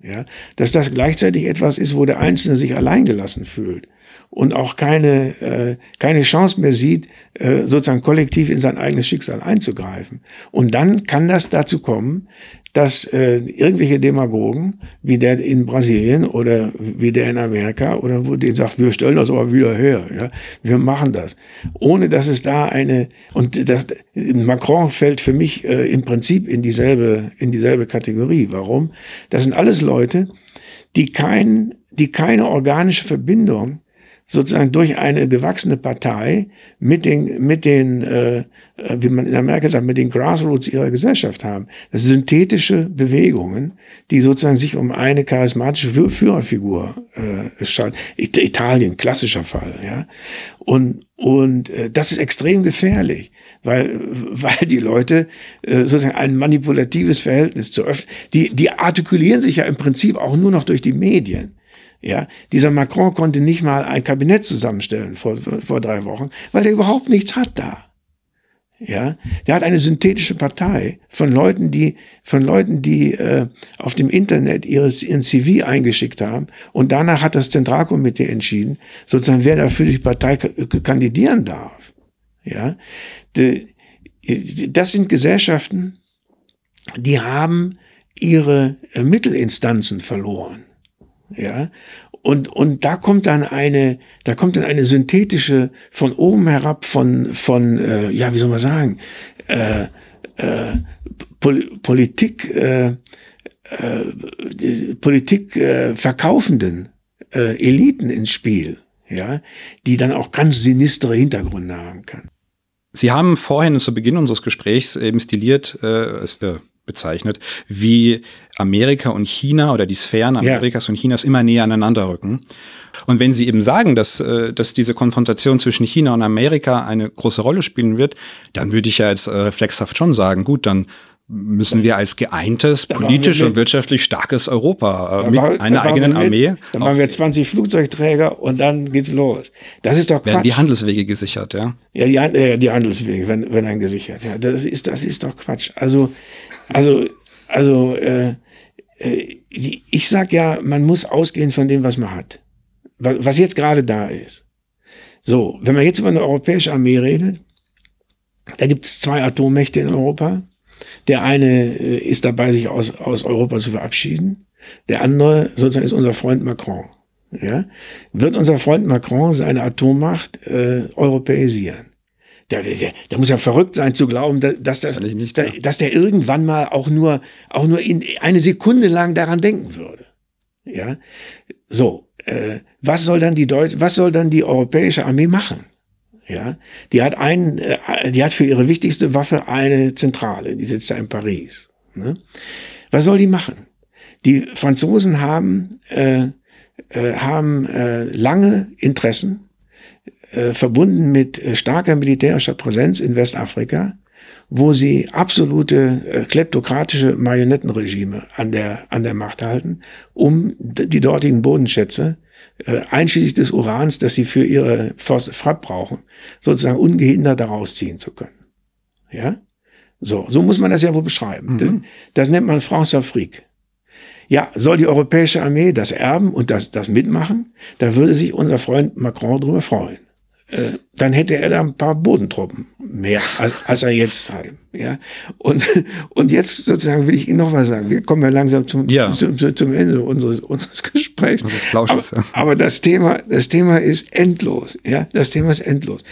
Ja, dass das gleichzeitig etwas ist, wo der Einzelne sich alleingelassen fühlt und auch keine, äh, keine Chance mehr sieht, äh, sozusagen kollektiv in sein eigenes Schicksal einzugreifen. Und dann kann das dazu kommen, dass äh, irgendwelche Demagogen, wie der in Brasilien oder wie der in Amerika, oder wo die sagt, wir stellen das aber wieder her, ja, wir machen das, ohne dass es da eine und das Macron fällt für mich äh, im Prinzip in dieselbe in dieselbe Kategorie. Warum? Das sind alles Leute, die kein, die keine organische Verbindung sozusagen durch eine gewachsene Partei mit den, mit den, äh, äh, wie man in Amerika sagt, mit den Grassroots ihrer Gesellschaft haben. Das sind synthetische Bewegungen, die sozusagen sich um eine charismatische Führerfigur äh, schalten. Italien, klassischer Fall, ja. Und, und äh, das ist extrem gefährlich, weil, weil die Leute äh, sozusagen ein manipulatives Verhältnis zu öffnen, die, die artikulieren sich ja im Prinzip auch nur noch durch die Medien. Ja, dieser Macron konnte nicht mal ein Kabinett zusammenstellen vor, vor drei Wochen, weil er überhaupt nichts hat da. Ja, der hat eine synthetische Partei von Leuten, die von Leuten, die äh, auf dem Internet ihres ihren CV eingeschickt haben und danach hat das Zentralkomitee entschieden, sozusagen wer dafür die Partei kandidieren darf. Ja, de, das sind Gesellschaften, die haben ihre äh, Mittelinstanzen verloren. Ja, und, und da kommt dann eine, da kommt dann eine synthetische von oben herab von, von, äh, ja, wie soll man sagen, äh, äh, Pol Politik, äh, äh, Politik äh, verkaufenden äh, Eliten ins Spiel, ja, die dann auch ganz sinistere Hintergründe haben kann. Sie haben vorhin zu Beginn unseres Gesprächs eben stiliert äh, äh bezeichnet, wie Amerika und China oder die Sphären Amerikas ja. und Chinas immer näher aneinander rücken. Und wenn Sie eben sagen, dass, äh, dass diese Konfrontation zwischen China und Amerika eine große Rolle spielen wird, dann würde ich ja jetzt äh, reflexhaft schon sagen, gut, dann müssen wir als geeintes, politisch und wirtschaftlich starkes Europa äh, mit machen, einer eigenen Armee. Dann machen wir 20 Flugzeugträger und dann geht's los. Das ist doch Quatsch. Werden die Handelswege gesichert, ja? Ja, die, äh, die Handelswege werden, werden dann gesichert. Ja, das ist, das ist doch Quatsch. Also, also, also, äh, äh, ich sag ja, man muss ausgehen von dem, was man hat. Was jetzt gerade da ist. So, wenn man jetzt über eine europäische Armee redet, da gibt es zwei Atommächte in Europa. Der eine äh, ist dabei, sich aus, aus Europa zu verabschieden. Der andere sozusagen ist unser Freund Macron. Ja? Wird unser Freund Macron seine Atommacht äh, europäisieren? Der, der, der muss ja verrückt sein zu glauben, dass, das, nicht, ja. dass der irgendwann mal auch nur, auch nur in eine Sekunde lang daran denken würde. Ja, so. Äh, was soll dann die Deut was soll dann die europäische Armee machen? Ja, die hat einen, äh, die hat für ihre wichtigste Waffe eine Zentrale, die sitzt da in Paris. Ne? Was soll die machen? Die Franzosen haben äh, äh, haben äh, lange Interessen äh, verbunden mit äh, starker militärischer Präsenz in Westafrika, wo sie absolute äh, kleptokratische Marionettenregime an der, an der Macht halten, um die dortigen Bodenschätze, äh, einschließlich des Urans, das sie für ihre Frapp brauchen, sozusagen ungehindert daraus ziehen zu können. Ja? So, so muss man das ja wohl beschreiben. Mhm. Das, das nennt man France Afrique. Ja, soll die europäische Armee das erben und das, das mitmachen? Da würde sich unser Freund Macron drüber freuen. Äh, dann hätte er da ein paar Bodentruppen mehr, als, als er jetzt hat. Ja? Und, und jetzt sozusagen will ich Ihnen noch was sagen. Wir kommen ja langsam zum, ja. zum, zum Ende unseres, unseres Gesprächs. Aber, ja. aber das Thema, das Thema ist endlos. Ja? Das Thema ist endlos.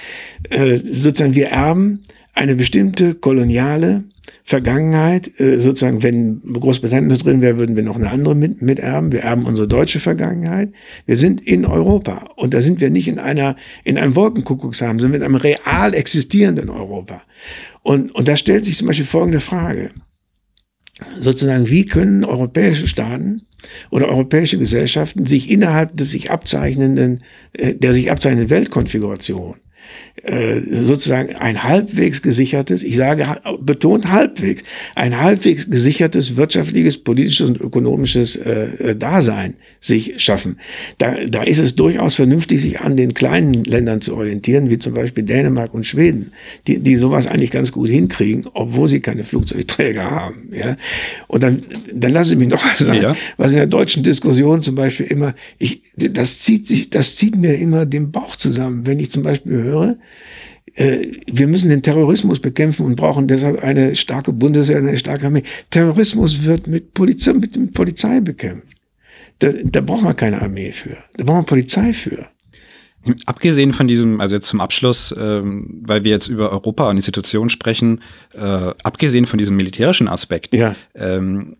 Äh, sozusagen wir erben eine bestimmte koloniale Vergangenheit, äh, sozusagen, wenn Großbritannien noch drin wäre, würden wir noch eine andere mit, miterben. Wir erben unsere deutsche Vergangenheit. Wir sind in Europa und da sind wir nicht in einer, in einem Wolkenkuckucksheim, sondern in einem real existierenden Europa. Und, und da stellt sich zum Beispiel folgende Frage. Sozusagen, wie können europäische Staaten oder europäische Gesellschaften sich innerhalb des sich abzeichnenden, äh, der sich abzeichnenden Weltkonfiguration sozusagen ein halbwegs gesichertes, ich sage betont halbwegs, ein halbwegs gesichertes wirtschaftliches, politisches und ökonomisches äh, äh, Dasein sich schaffen. Da, da ist es durchaus vernünftig, sich an den kleinen Ländern zu orientieren, wie zum Beispiel Dänemark und Schweden, die, die sowas eigentlich ganz gut hinkriegen, obwohl sie keine Flugzeugträger haben. Ja? Und dann, dann lasse ich mich noch was sagen, ja. was in der deutschen Diskussion zum Beispiel immer, ich, das zieht sich, das zieht mir immer den Bauch zusammen, wenn ich zum Beispiel höre, äh, wir müssen den Terrorismus bekämpfen und brauchen deshalb eine starke Bundeswehr, eine starke Armee. Terrorismus wird mit Polizei, mit Polizei bekämpft. Da, da braucht man keine Armee für. Da braucht man Polizei für. Abgesehen von diesem, also jetzt zum Abschluss, ähm, weil wir jetzt über Europa und Institutionen sprechen, äh, abgesehen von diesem militärischen Aspekt, ja. ähm,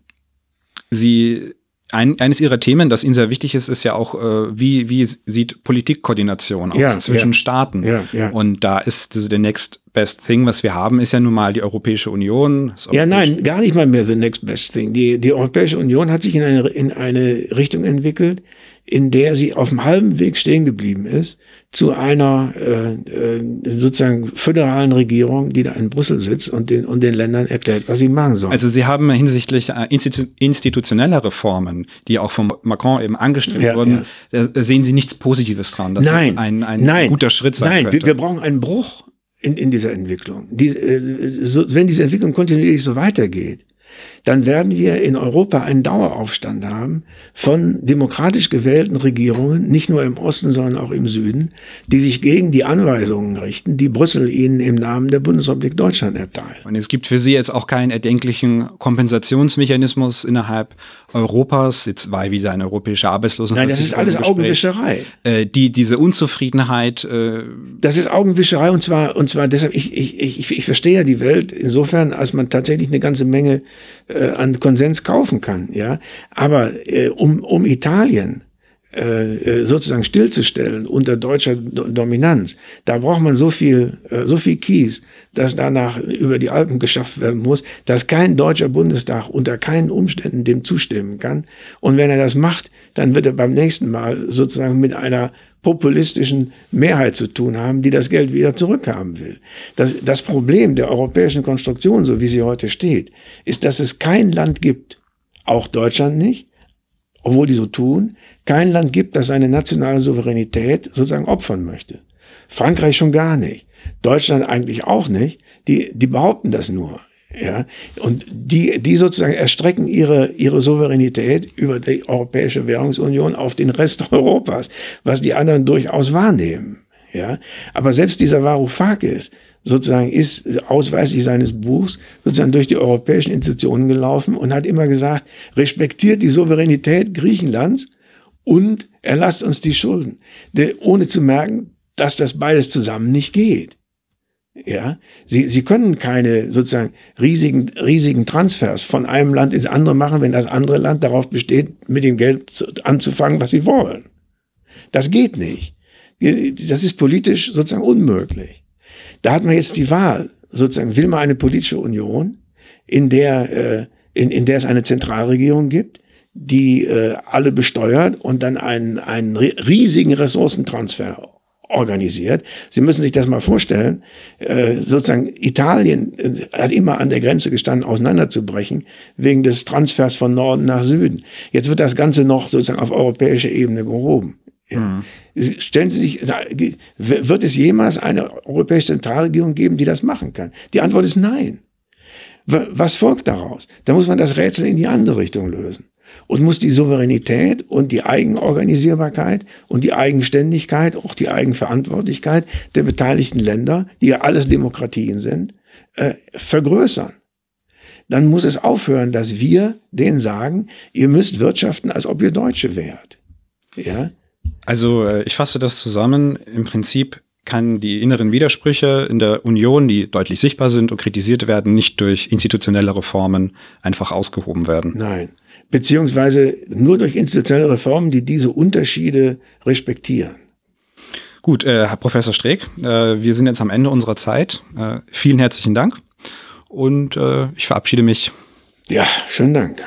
Sie ein, eines ihrer Themen, das Ihnen sehr wichtig ist, ist ja auch, äh, wie, wie sieht Politikkoordination aus ja, zwischen ja. Staaten. Ja, ja. Und da ist the next best thing, was wir haben, ist ja nun mal die Europäische Union. ja, nein, gar nicht mal mehr the next best thing. Die, die Europäische Union hat sich in eine, in eine Richtung entwickelt, in der sie auf dem halben Weg stehen geblieben ist zu einer äh, äh, sozusagen föderalen Regierung, die da in Brüssel sitzt und den, und den Ländern erklärt, was sie machen sollen. Also Sie haben hinsichtlich äh, institu institutioneller Reformen, die auch von Macron eben angestrebt ja, wurden, ja. sehen Sie nichts Positives dran, dass nein, das ein, ein nein, guter Schritt sein nein, könnte. Nein, wir, wir brauchen einen Bruch in, in dieser Entwicklung. Die, äh, so, wenn diese Entwicklung kontinuierlich so weitergeht, dann werden wir in Europa einen Daueraufstand haben von demokratisch gewählten Regierungen, nicht nur im Osten, sondern auch im Süden, die sich gegen die Anweisungen richten, die Brüssel ihnen im Namen der Bundesrepublik Deutschland erteilt. Und es gibt für Sie jetzt auch keinen erdenklichen Kompensationsmechanismus innerhalb Europas, jetzt war wieder eine europäische Arbeitslosenversicherung. Nein, das ist alles Augenwischerei. Äh, die, diese Unzufriedenheit. Äh das ist Augenwischerei und zwar, und zwar deshalb, ich, ich, ich, ich verstehe ja die Welt insofern, als man tatsächlich eine ganze Menge äh, an Konsens kaufen kann, ja. Aber äh, um, um Italien äh, äh sozusagen stillzustellen unter deutscher Dominanz, da braucht man so viel, äh, so viel Kies, dass danach über die Alpen geschafft werden muss, dass kein deutscher Bundestag unter keinen Umständen dem zustimmen kann. Und wenn er das macht, dann wird er beim nächsten Mal sozusagen mit einer populistischen Mehrheit zu tun haben, die das Geld wieder zurückhaben will. Das, das Problem der europäischen Konstruktion, so wie sie heute steht, ist, dass es kein Land gibt, auch Deutschland nicht, obwohl die so tun, kein Land gibt, das seine nationale Souveränität sozusagen opfern möchte. Frankreich schon gar nicht. Deutschland eigentlich auch nicht. Die, die behaupten das nur. Ja, und die, die sozusagen erstrecken ihre, ihre Souveränität über die Europäische Währungsunion auf den Rest *laughs* Europas, was die anderen durchaus wahrnehmen. Ja, aber selbst dieser Varoufakis sozusagen ist ausweislich seines Buchs sozusagen durch die europäischen Institutionen gelaufen und hat immer gesagt, respektiert die Souveränität Griechenlands und erlasst uns die Schulden, ohne zu merken, dass das beides zusammen nicht geht. Ja, sie, sie können keine sozusagen riesigen, riesigen Transfers von einem Land ins andere machen, wenn das andere Land darauf besteht, mit dem Geld anzufangen, was sie wollen. Das geht nicht. Das ist politisch sozusagen unmöglich. Da hat man jetzt die Wahl, sozusagen, will man eine politische Union, in der, äh, in, in der es eine Zentralregierung gibt, die äh, alle besteuert und dann einen, einen riesigen Ressourcentransfer organisiert. Sie müssen sich das mal vorstellen. Äh, sozusagen Italien äh, hat immer an der Grenze gestanden, auseinanderzubrechen, wegen des Transfers von Norden nach Süden. Jetzt wird das Ganze noch sozusagen auf europäischer Ebene gehoben. Ja. Mhm. Stellen Sie sich, wird es jemals eine europäische Zentralregierung geben, die das machen kann? Die Antwort ist nein. Was folgt daraus? Da muss man das Rätsel in die andere Richtung lösen und muss die Souveränität und die Eigenorganisierbarkeit und die Eigenständigkeit, auch die Eigenverantwortlichkeit der beteiligten Länder, die ja alles Demokratien sind, äh, vergrößern. Dann muss es aufhören, dass wir denen sagen, ihr müsst wirtschaften, als ob ihr Deutsche wärt. Ja? Also äh, ich fasse das zusammen. Im Prinzip kann die inneren Widersprüche in der Union, die deutlich sichtbar sind und kritisiert werden, nicht durch institutionelle Reformen einfach ausgehoben werden. Nein. Beziehungsweise nur durch institutionelle Reformen, die diese Unterschiede respektieren. Gut, äh, Herr Professor Streeck, äh, wir sind jetzt am Ende unserer Zeit. Äh, vielen herzlichen Dank und äh, ich verabschiede mich. Ja, schönen Dank.